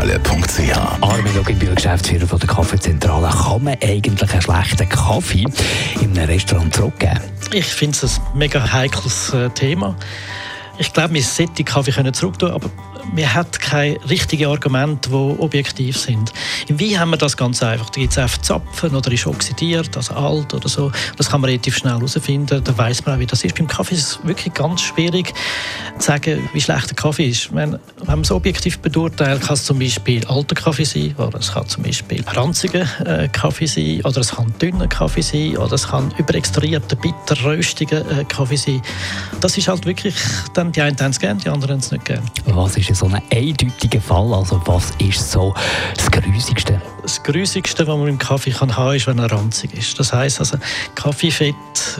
www.kaffeezentrale.ch Armin Luginbühl, Geschäftsführer von der Kaffeezentrale. Kann man eigentlich einen schlechten Kaffee in einem Restaurant zurückgeben? Ich finde es ein mega heikles äh, Thema. Ich glaube, wir sollten Kaffee zurücktun können, aber man hat keine richtigen Argumente, die objektiv sind. Wein haben wir das ganz einfach. Da gibt es einfach Zapfen oder ist oxidiert, also alt oder so. Das kann man relativ schnell herausfinden. Da weiß man auch, wie das ist. Beim Kaffee ist es wirklich ganz schwierig zu sagen, wie schlecht der Kaffee ist. Meine, wenn man es objektiv beurteilt, kann es zum Beispiel alter Kaffee sein, oder es kann zum Beispiel ranziger äh, Kaffee sein, oder es kann dünner Kaffee sein, oder es kann überextrahierter, bitter, röstiger äh, Kaffee sein. Das ist halt wirklich, dann die einen haben es gerne, die anderen haben es nicht gerne. Was ist so ein eindeutiger Fall? Also was ist so das Grusigste? Das Grusigste, was man im Kaffee kann haben, ist, wenn er ranzig ist. Das heißt also, Kaffeefett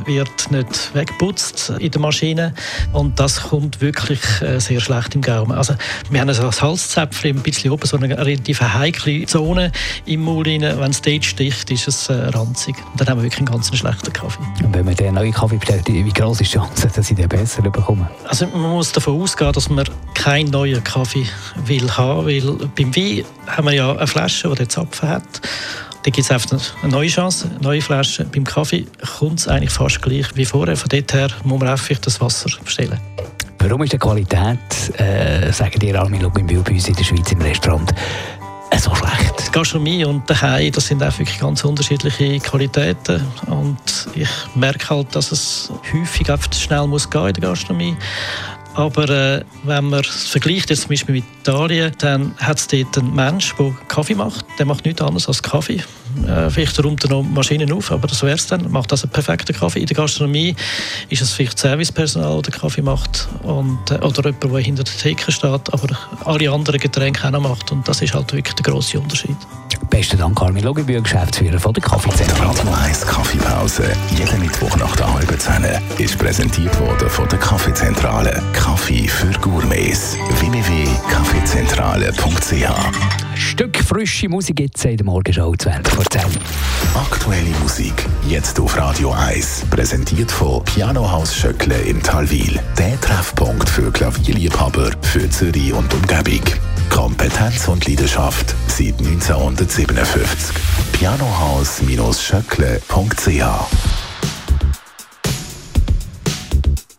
wird nicht weggeputzt in der Maschine und das kommt wirklich äh, sehr schlecht im Gaumen. Also wir haben also das Halszäpfchen ein bisschen oben, so eine relativ heikle Zone im rein. Wenn es dort sticht, ist es äh, ranzig. Und dann haben wir wirklich einen ganz schlechten Kaffee. Und wenn man den neuen Kaffee bestellt, wie groß ist die Chance, dass ich den besser bekomme? Also man muss davon ausgehen, dass man keinen neuen Kaffee will haben, weil beim Wein haben wir ja eine Flasche, die den Zapfen hat. Da gibt es einfach eine neue Chance, eine neue Flasche. Beim Kaffee kommt es eigentlich fast gleich wie vorher. Von dort her muss man einfach das Wasser bestellen. Warum ist die Qualität, äh, sagen die Armin Luginbühl bei uns in der Schweiz im Restaurant, äh, so schlecht? Die Gastronomie und daheim, das sind wirklich ganz unterschiedliche Qualitäten. Und ich merke halt, dass es häufig einfach schnell muss gehen in der Gastronomie. Aber äh, wenn man es vergleicht, jetzt zum Beispiel mit Italien, dann hat es dort einen Mensch, der Kaffee macht. Der macht nichts anderes als Kaffee. Äh, vielleicht räumt er noch Maschinen auf, aber das wäre es dann. Macht das einen perfekten Kaffee. In der Gastronomie ist es vielleicht Servicepersonal, der Kaffee macht. Und, äh, oder jemand, der hinter der Theke steht, aber alle anderen Getränke auch noch macht. Und das ist halt wirklich der grosse Unterschied. Besten Dank, Armin Logebühl, Geschäftsführer von der Kaffeezentrale. Radio 1 Kaffeepause. Jeden Mittwoch nach der ist präsentiert worden von der Kaffeezentrale. Kaffee für Gourmets. www.kaffeezentrale.ch Stück frische Musik jetzt in der Morgenschau 20 vor 10. Aktuelle Musik. Jetzt auf Radio 1. Präsentiert von Pianohaus Schöckle in Talwil. Der Treffpunkt für Klavierliebhaber für Zürich und Umgebung. Kompetenz und Leidenschaft seit 1957. Pianohaus-schöckle.ch